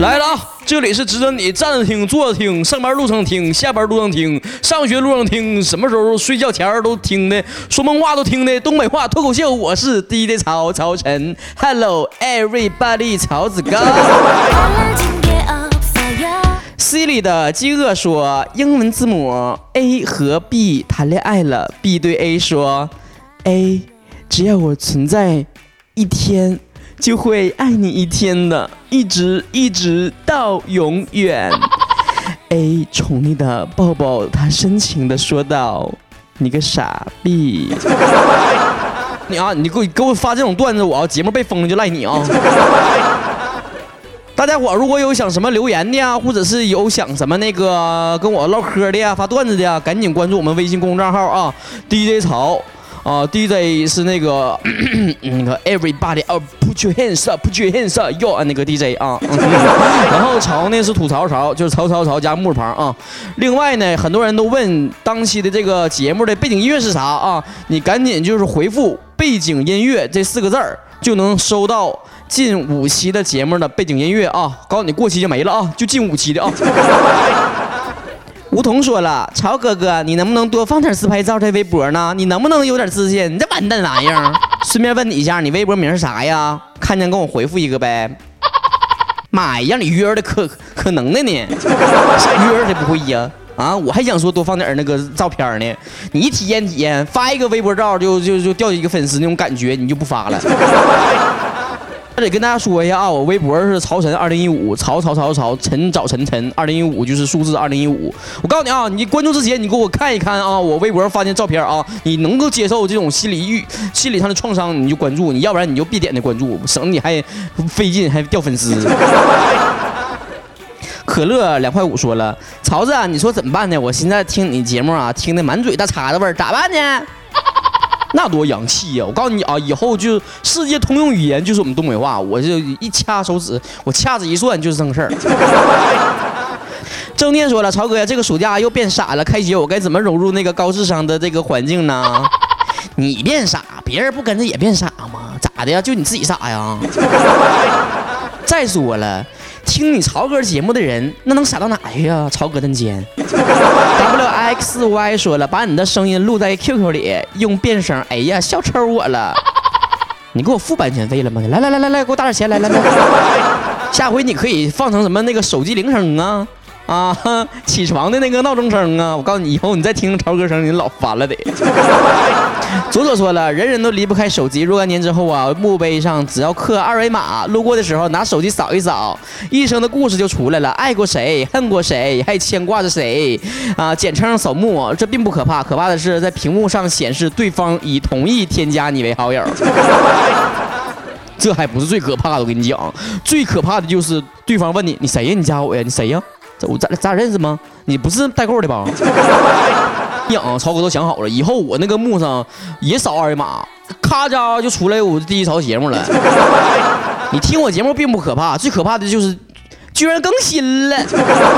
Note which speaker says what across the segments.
Speaker 1: 来了啊！这里是值得你站着听、坐着听、上班路上听、下班路上听、上学路上听，什么时候睡觉前都听的，说梦话都听的东北话脱口秀。我是 DJ 曹曹晨，Hello everybody，曹子高。C 里的饥饿说，英文字母 A 和 B 谈恋爱了，B 对 A 说，A，只要我存在一天。就会爱你一天的，一直一直到永远。A 宠溺的抱抱他，深情的说道：“你个傻逼！你啊，你给我给我发这种段子，我要节目被封了就赖你啊！” 大家伙如果有想什么留言的呀，或者是有想什么那个跟我唠嗑的呀，发段子的呀，赶紧关注我们微信公众账号啊，DJ 曹。啊，DJ 是那个那个 Everybody，哦，Put your hands up，Put your hands up，Yo 啊，那个 DJ 啊，然后曹呢是吐槽曹，就是曹曹曹加木字旁啊。另外呢，很多人都问当期的这个节目的背景音乐是啥啊？你赶紧就是回复背景音乐这四个字儿，就能收到近五期的节目的背景音乐啊。告诉你过期就没了啊，就近五期的啊。梧桐说了：“曹哥哥，你能不能多放点自拍照在微博呢？你能不能有点自信？你这完蛋玩意儿！顺便问你一下，你微博名是啥呀？看见跟我回复一个呗。妈呀，让你约的可可能的呢，约谁不会呀？啊，我还想说多放点那个照片呢。你体验体验，发一个微博照就就就掉一个粉丝那种感觉，你就不发了。”得跟大家说一下啊，我微博是曹晨二零一五，曹曹曹曹晨早晨晨二零一五就是数字二零一五。我告诉你啊，你关注之前你给我看一看啊，我微博发的照片啊，你能够接受这种心理欲、心理上的创伤，你就关注；你要不然你就别点那关注，省得你还费劲还掉粉丝。可乐两块五说了，曹子，你说怎么办呢？我现在听你节目啊，听的满嘴大碴子味儿，咋办呢？那多洋气呀！我告诉你啊，以后就世界通用语言就是我们东北话。我就一掐手指，我掐指一算就是正事儿。正念说了，曹哥呀，这个暑假又变傻了，开学我该怎么融入那个高智商的这个环境呢？你变傻，别人不跟着也变傻吗？咋的呀？就你自己傻呀？再说了。听你曹哥节目的人，那能傻到哪去呀？曹哥的尖。W X Y 说了，把你的声音录在 QQ 里，用变声。哎呀，笑抽我了！你给我付版权费了吗？来来来来来，给我打点钱！来来来，下回你可以放成什么那个手机铃声啊？啊，起床的那个闹钟声啊！我告诉你，以后你再听超歌声，你老烦了得。左左说了，人人都离不开手机。若干年之后啊，墓碑上只要刻二维码，路过的时候拿手机扫一扫，一生的故事就出来了。爱过谁，恨过谁，还牵挂着谁？啊，简称扫墓，这并不可怕，可怕的是在屏幕上显示对方已同意添加你为好友。这还不是最可怕的，我跟你讲，最可怕的就是对方问你，你谁呀？你加我呀？你谁呀？我咱咱认识吗？你不是代购的吧？养曹哥都想好了，以后我那个墓上也扫二维码，咔家就出来我第一槽节目了。你听我节目并不可怕，最可怕的就是居然更新了。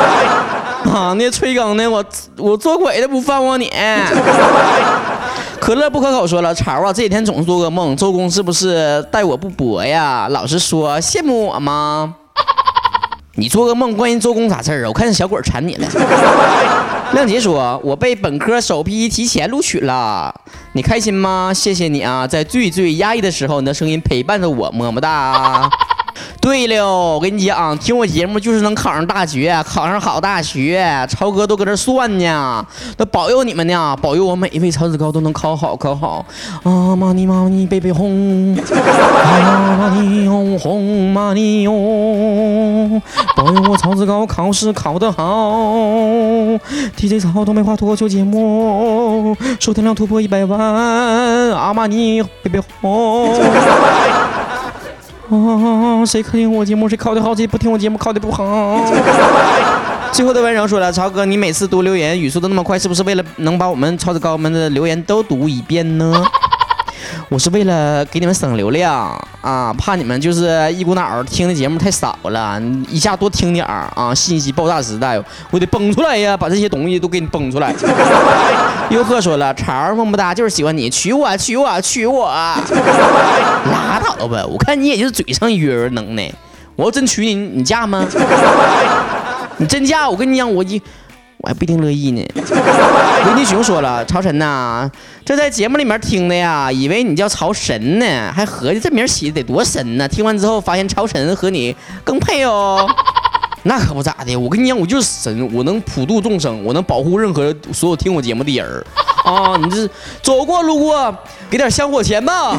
Speaker 1: 啊，那催更的我我做鬼都不放过你。可乐不可口说了，潮啊，这几天总是做噩梦，周公是不是待我不薄呀？老实说，羡慕我吗？你做个梦，关于做工啥事儿啊？我看见小鬼缠你了。亮杰说：“我被本科首批提前录取了，你开心吗？谢谢你啊，在最最压抑的时候，你的声音陪伴着我，么么哒。”对了，我跟你讲，听我节目就是能考上大学，考上好大学。超哥都搁这算呢，都保佑你们呢，保佑我每一位曹子高都能考好，考好。啊玛尼玛尼贝贝哄，啊玛尼哄哄玛尼哟，保佑我曹子高考试考得好。DJ 曹东北话脱口秀节目收听量突破一百万，阿玛尼贝贝哄。啊！谁听我节目谁考的好，谁不听我节目考的不好。最后的温柔说了：“曹哥，你每次读留言语速都那么快，是不是为了能把我们超子高们的留言都读一遍呢？”我是为了给你们省流量啊，怕你们就是一股脑儿听的节目太少了，一下多听点儿啊！信息爆炸时代，我得崩出来呀，把这些东西都给你崩出来。优鹤说了，潮儿么么哒，就是喜欢你，娶我，娶我，娶我，拉倒吧！我看你也就是嘴上一约能耐，我要真娶你，你嫁吗？你真嫁，我跟你讲，我一我还不一定乐意呢。维尼熊说了，朝晨呐，这在节目里面听的呀，以为你叫朝神呢，还合计这名起的得多神呢。听完之后发现朝晨和你更配哦。那可不咋的，我跟你讲，我就是神，我能普度众生，我能保护任何所有听我节目的人儿啊！你这走过路过，给点香火钱吧。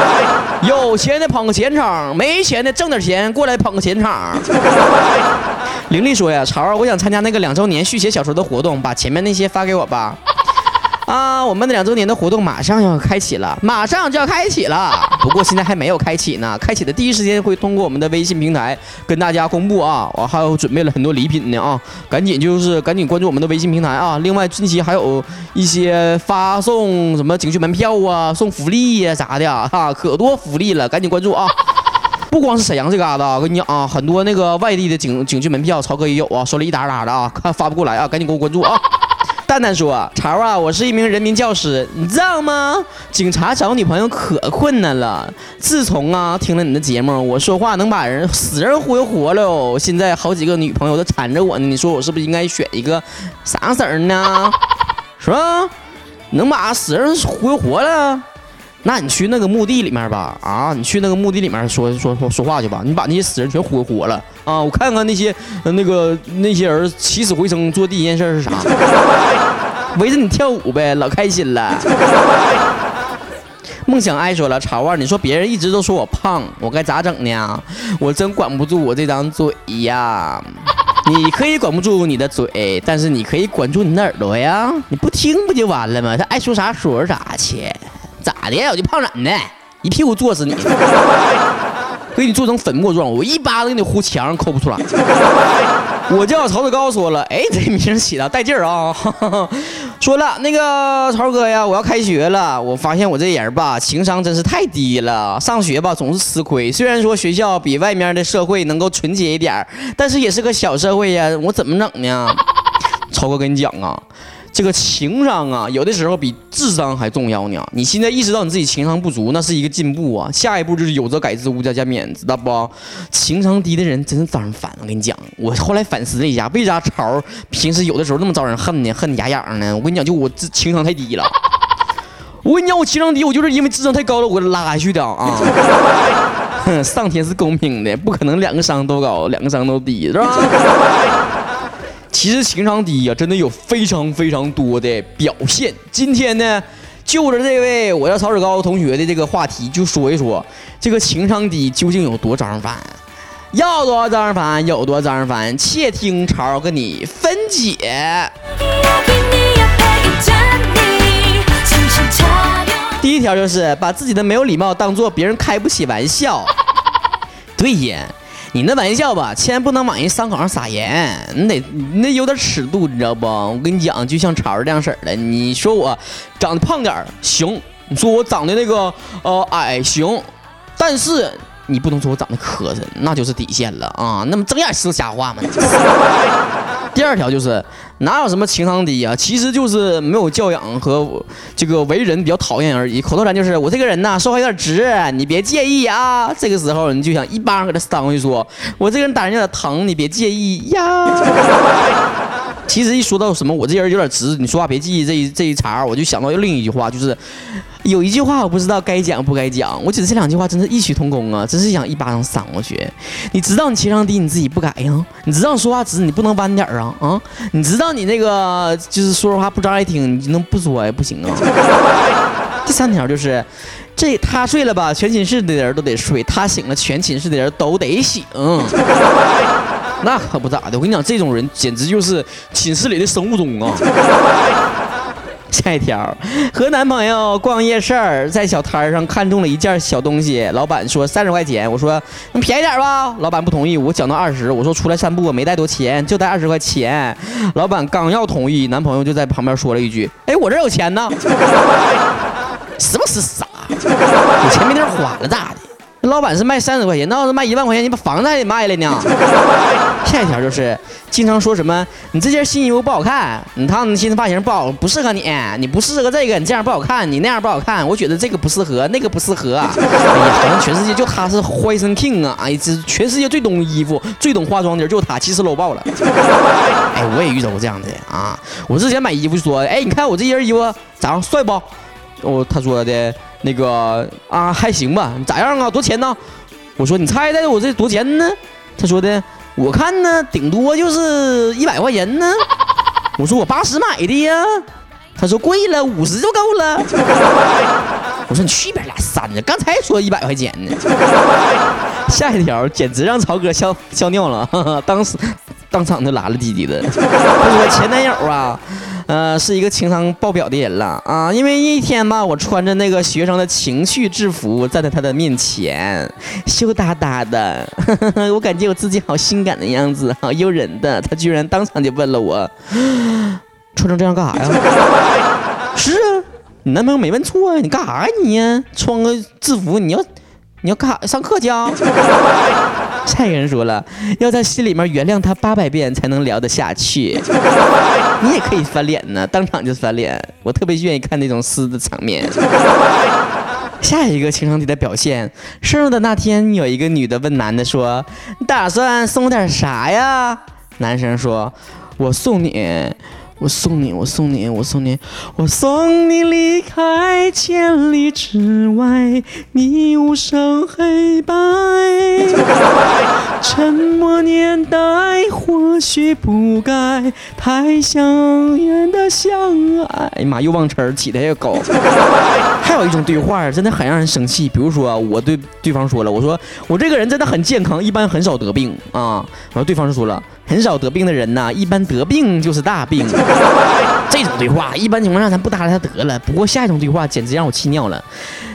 Speaker 1: 有钱的捧个钱场，没钱的挣点钱过来捧个钱场。玲丽说呀，潮儿，我想参加那个两周年续写小说的活动，把前面那些发给我吧。啊，我们的两周年的活动马上要开启了，马上就要开启了。不过现在还没有开启呢，开启的第一时间会通过我们的微信平台跟大家公布啊。我还有准备了很多礼品呢啊，赶紧就是赶紧关注我们的微信平台啊。另外近期还有一些发送什么景区门票啊，送福利呀啥的啊，可多福利了，赶紧关注啊。不光是沈阳这嘎达，我跟你讲啊，很多那个外地的景景区门票，曹哥也有啊，手里一沓沓的啊，看发不过来啊，赶紧给我关注啊。蛋蛋说：“潮啊，我是一名人民教师，你知道吗？警察找女朋友可困难了。自从啊听了你的节目，我说话能把人死人忽悠活了。现在好几个女朋友都缠着我呢。你说我是不是应该选一个啥色儿呢？是吧？能把死人忽悠活了？那你去那个墓地里面吧，啊，你去那个墓地里面说说说说话去吧。你把那些死人全活活了啊！我看看那些那个那些人起死回生做第一件事是啥？” 围着你跳舞呗，老开心了。梦想爱说了，潮啊，你说别人一直都说我胖，我该咋整呢？我真管不住我这张嘴呀。你可以管不住你的嘴，但是你可以管住你的耳朵呀。你不听不就完了吗？他爱说啥说啥去，咋的？我就胖懒的，一屁股坐死你。给你做成粉末状，我一巴子给你呼墙上抠不出来。我叫曹子高，说了，哎，这名起的带劲儿啊！说了那个曹哥呀，我要开学了，我发现我这人吧，情商真是太低了，上学吧总是吃亏。虽然说学校比外面的社会能够纯洁一点但是也是个小社会呀，我怎么整呢？曹哥跟你讲啊。这个情商啊，有的时候比智商还重要呢。你现在意识到你自己情商不足，那是一个进步啊。下一步就是有则改之，无则加勉，知道不？情商低的人真是招人烦。我跟你讲，我后来反思了一下，为啥曹平时有的时候那么招人恨呢？恨牙痒呢？我跟你讲，就我这情商太低了。我跟你讲，我情商低，我就是因为智商太高了，我给拉下去的啊。哼，上天是公平的，不可能两个商都高，两个商都低，是吧？其实情商低呀，真的有非常非常多的表现。今天呢，就着这位我叫曹志高同学的这个话题，就说一说这个情商低究竟有多招人烦，要多招人烦有多招人烦。且听曹跟你分解。第一条就是把自己的没有礼貌当做别人开不起玩笑。对呀。你那玩笑吧，千万不能往人伤口上撒盐，你得你得有点尺度，你知道不？我跟你讲，就像潮儿这样式儿的，你说我长得胖点儿行，你说我长得那个呃矮行，但是你不能说我长得磕碜，那就是底线了啊！那么睁眼说瞎话吗？第二条就是哪有什么情商低啊，其实就是没有教养和这个为人比较讨厌而已。口头禅就是我这个人呐说话有点直，你别介意啊。这个时候你就想一巴掌给他扇过去，说我这个人打人有点疼，你别介意呀。其实一说到什么我这人有点直，你说话别介意这一这一茬，我就想到另一句话，就是有一句话我不知道该讲不该讲，我觉得这两句话真是异曲同工啊，真是想一巴掌扇过去。你知道你情商低你自己不改呀？你知道你说话直你不能弯点啊啊？你知道你那个就是说说话不招爱听，你能不说呀？不行啊。第三条就是，这他睡了吧，全寝室的人都得睡；他醒了，全寝室的人都得醒。那可不咋的，我跟你讲，这种人简直就是寝室里的生物钟啊！下一条，和男朋友逛夜市，在小摊上看中了一件小东西，老板说三十块钱，我说能便宜点吧，老板不同意，我讲到二十，我说出来散步没带多钱，就带二十块钱，老板刚要同意，男朋友就在旁边说了一句，哎，我这有钱呢，是不是傻？有钱没地儿花了咋的？老板是卖三十块钱，那要是卖一万块钱，你把房子还得卖了呢。下一条就是经常说什么你这件新衣服不好看，你烫的新的发型不好不适合你，你不适合这个，你这样不好看，你那样不好看，我觉得这个不适合，那个不适合。哎呀，好像全世界就他是 fashion king 啊！哎，这全世界最懂衣服、最懂化妆的人就是他，其实 low 爆了。哎，我也遇到过这样的啊！我之前买衣服说，哎，你看我这件衣服咋样，帅不？我他说的那个啊，还行吧？咋样啊？多钱呢？我说你猜猜我这多钱呢？他说的。我看呢，顶多就是一百块钱呢。我说我八十买的呀。他说贵了，五十就够了。我说你去边拉三呢？刚才说一百块钱呢。下一条简直让曹哥笑笑尿了，当时当场就拉了滴滴的。他说前男友啊。呃，是一个情商爆表的人了啊！因为一天吧，我穿着那个学生的情趣制服站在他的面前，羞答答的，我感觉我自己好性感的样子，好诱人的。他居然当场就问了我，穿成这样干啥呀？是啊，你男朋友没问错呀，你干啥呀你？穿个制服，你要你要干啥？上课去啊？下一个人说了，要在心里面原谅他八百遍才能聊得下去。你也可以翻脸呢，当场就翻脸。我特别愿意看那种撕的场面。下一个情商低的表现，生日的那天，有一个女的问男的说：“你打算送我点啥呀？”男生说：“我送你。”我送你，我送你，我送你，我送你离开千里之外，你无声黑白。沉默年代或许不该太想远的相爱。哎呀妈，又忘词儿，起的也高。还有一种对话真的很让人生气，比如说我对对方说了，我说我这个人真的很健康，一般很少得病啊。然后对方就说了。很少得病的人呐，一般得病就是大病。这种对话，一般情况下咱不搭理他得了。不过下一种对话简直让我气尿了。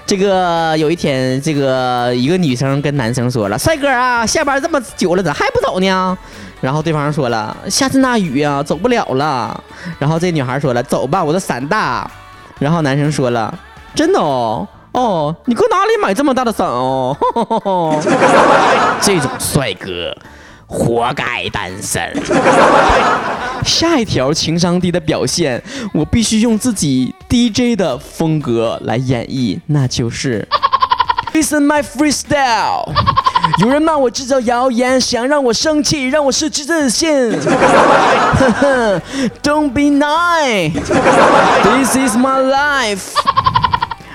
Speaker 1: 这个有一天，这个一个女生跟男生说了：“帅哥啊，下班这么久了，咋还不走呢？”然后对方说了：“下次那雨呀，走不了了。”然后这女孩说了：“走吧，我的伞大。”然后男生说了：“真的哦，哦，你搁哪里买这么大的伞哦？” 这种帅哥。活该单身。下一条情商低的表现，我必须用自己 DJ 的风格来演绎，那就是 Listen my freestyle。有人骂我制造谣言，想让我生气，让我失去自信。Don't be nice. This is my life.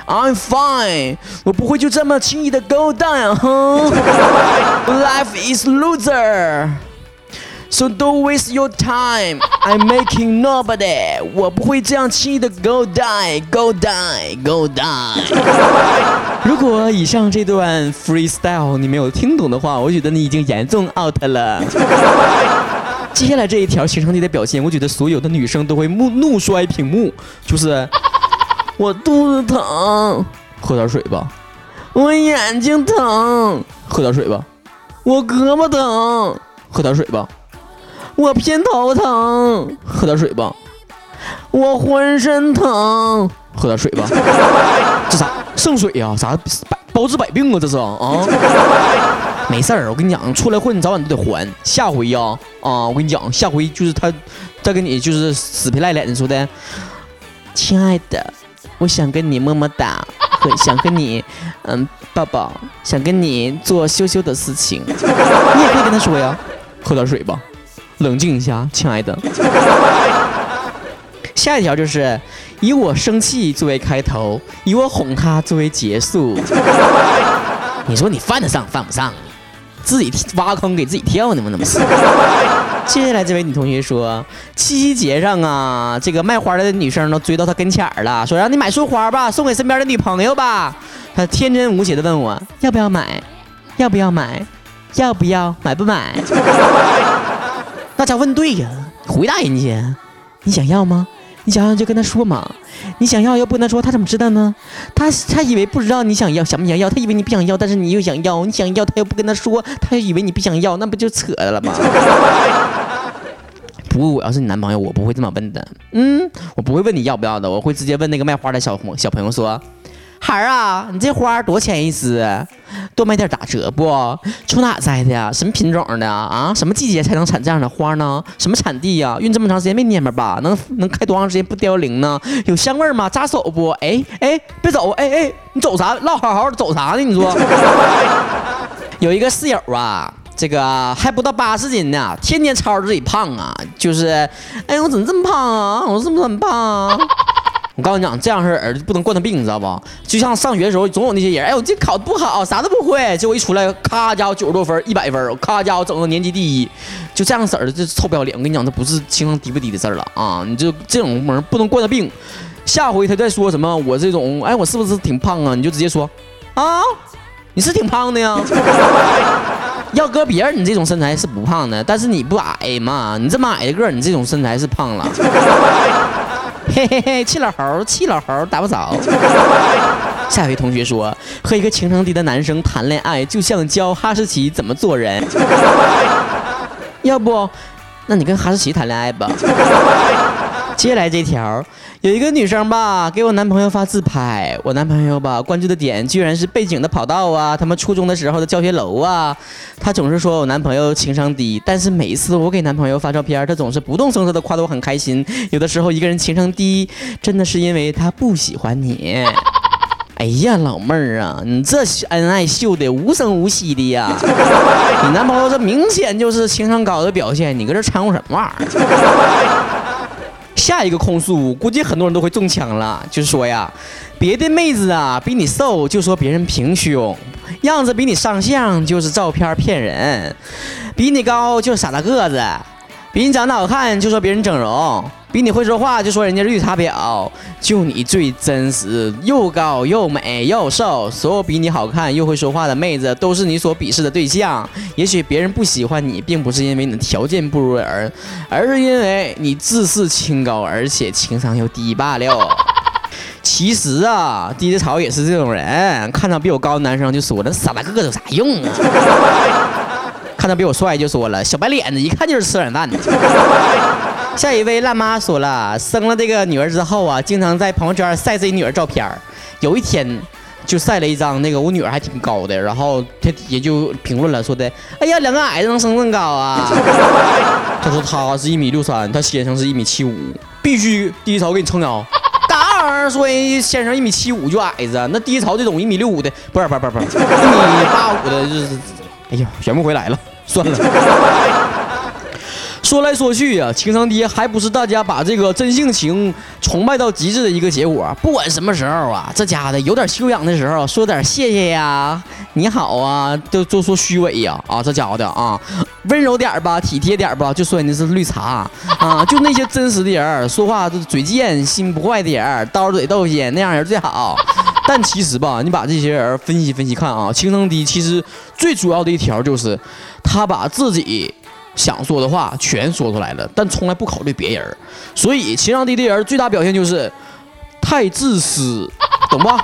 Speaker 1: I'm fine，我不会就这么轻易的 go down，哼。Life is loser，so don't waste your time. I'm making nobody，我不会这样轻易的 go die，go die，go die。如果以上这段 freestyle 你没有听懂的话，我觉得你已经严重 out 了。接下来这一条情商低的表现，我觉得所有的女生都会怒怒摔屏幕，就是。我肚子疼，喝点水吧。我眼睛疼，喝点水吧。我胳膊疼，喝点水吧。我偏头疼，喝点水吧。我浑身疼，喝点水吧。这啥？圣水呀？啥百包治百病啊？这是啊？没事儿，我跟你讲，出来混早晚都得还。下回呀，啊，我跟你讲，下回就是他再跟你就是死皮赖脸的说的，亲爱的。我想跟你么么哒，想跟你，嗯，抱抱，想跟你做羞羞的事情。你也可以跟他说呀，喝点水吧，冷静一下，亲爱的。下一条就是以我生气作为开头，以我哄他作为结束。你说你犯得上犯不上？自己挖坑给自己跳呢吗？那不是。接下来这位女同学说，七夕节上啊，这个卖花的女生都追到他跟前儿了，说让你买束花吧，送给身边的女朋友吧。他天真无邪的问我要不要买，要不要买，要不要买不买？那家问对呀，回答人家，你想要吗？你想想就跟他说嘛，你想要又不跟他说，他怎么知道呢？他他以为不知道你想要想不想要，他以为你不想要，但是你又想要，你想要他又不跟他说，他以为你不想要，那不就扯了吗？不过我要是你男朋友，我不会这么问的。嗯，我不会问你要不要的，我会直接问那个卖花的小小朋友说：“孩儿啊，你这花多钱一支？多买点打折不？从哪摘的呀？什么品种的啊？什么季节才能产这样的花呢？什么产地呀？运这么长时间没蔫巴吧？能能开多长时间不凋零呢？有香味吗？扎手不？哎哎，别走！哎哎，你走啥？唠好好的走啥呢？你说。有一个室友啊，这个还不到八十斤呢，天天吵着自己胖啊，就是，哎，我怎么这么胖啊？我是不是很胖啊？我告诉你讲，这样式儿不能惯他病，你知道不？就像上学的时候，总有那些人，哎，我这考的不好，啥都不会，结果一出来，咔家伙九十多分，一百分，咔家伙整个年级第一，就这样式儿的，这臭不要脸！我跟你讲，这不是情商低不低的事儿了啊！你就这种门不能惯他病，下回他再说什么我这种，哎，我是不是挺胖啊？你就直接说，啊，你是挺胖的呀。要搁别人，你这种身材是不胖的，但是你不矮嘛，你这么矮的个，你这种身材是胖了。嘿嘿嘿，气老猴，气老猴，打不着。下一位同学说，和一个情商低的男生谈恋爱，就像教哈士奇怎么做人。要不，那你跟哈士奇谈恋爱吧。接下来这条，有一个女生吧，给我男朋友发自拍，我男朋友吧关注的点居然是背景的跑道啊，他们初中的时候的教学楼啊。他总是说我男朋友情商低，但是每一次我给男朋友发照片，他总是不动声色的夸得我很开心。有的时候一个人情商低，真的是因为他不喜欢你。哎呀，老妹儿啊，你这恩爱秀的无声无息的呀，你男朋友这明显就是情商高的表现，你搁这掺和什么玩意儿？下一个控诉，估计很多人都会中枪了。就是说呀，别的妹子啊比你瘦，就说别人平胸；样子比你上相，就是照片骗人；比你高，就是傻大个子。比你长得好看，就说别人整容；比你会说话，就说人家绿茶婊。就你最真实，又高又美又瘦，所有比你好看又会说话的妹子，都是你所鄙视的对象。也许别人不喜欢你，并不是因为你的条件不如人，而是因为你自视清高，而且情商又低罢了。其实啊，低着草也是这种人，看到比我高的男生就说：“那傻大个有啥用啊？”看到比我帅就说了，小白脸子一看就是吃软饭的。下一位烂妈说了，生了这个女儿之后啊，经常在朋友圈晒自己女儿照片有一天就晒了一张那个我女儿还挺高的，然后她底下就评论了，说的，哎呀，两个矮子能生这么高啊？她说她是一米六三，她先生是一米七五，必须低潮给你撑腰。大儿说先生一米七五就矮子，那低潮这种一米六五的，不是不是不是不是一米八五的，就是。哎呀，圆不回来了，算了。说来说去呀，情商低还不是大家把这个真性情崇拜到极致的一个结果。不管什么时候啊，这家伙的有点修养的时候，说点谢谢呀、你好啊，都都说虚伪呀啊，这家伙的啊，温柔点吧，体贴点吧，就说人家是绿茶啊。就那些真实的人，说话嘴贱心不坏的人，刀嘴豆腐那样人最好。但其实吧，你把这些人分析分析看啊，情商低其实最主要的一条就是，他把自己想说的话全说出来了，但从来不考虑别人。所以情商低的人最大表现就是太自私，懂吧？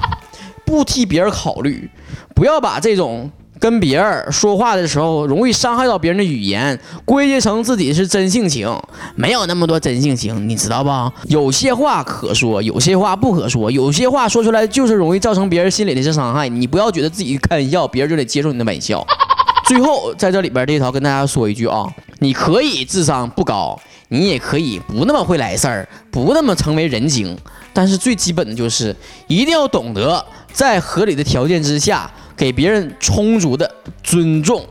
Speaker 1: 不替别人考虑，不要把这种。跟别人说话的时候，容易伤害到别人的语言，归结成自己是真性情，没有那么多真性情，你知道吧？有些话可说，有些话不可说，有些话说出来就是容易造成别人心里的一些伤害。你不要觉得自己开玩笑，别人就得接受你的玩笑。最后，在这里边这一条跟大家说一句啊，你可以智商不高，你也可以不那么会来事儿，不那么成为人精，但是最基本的就是一定要懂得在合理的条件之下。给别人充足的尊重，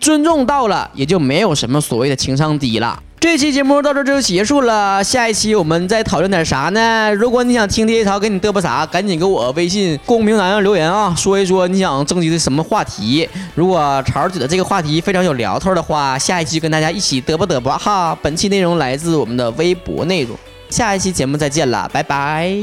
Speaker 1: 尊重到了，也就没有什么所谓的情商低了。这期节目到这就结束了，下一期我们再讨论点啥呢？如果你想听这一条，给你嘚啵啥，赶紧给我微信公屏栏上留言啊，说一说你想征集的什么话题。如果潮觉得这个话题非常有聊头的话，下一期跟大家一起嘚啵嘚啵哈。本期内容来自我们的微博内容，下一期节目再见了，拜拜。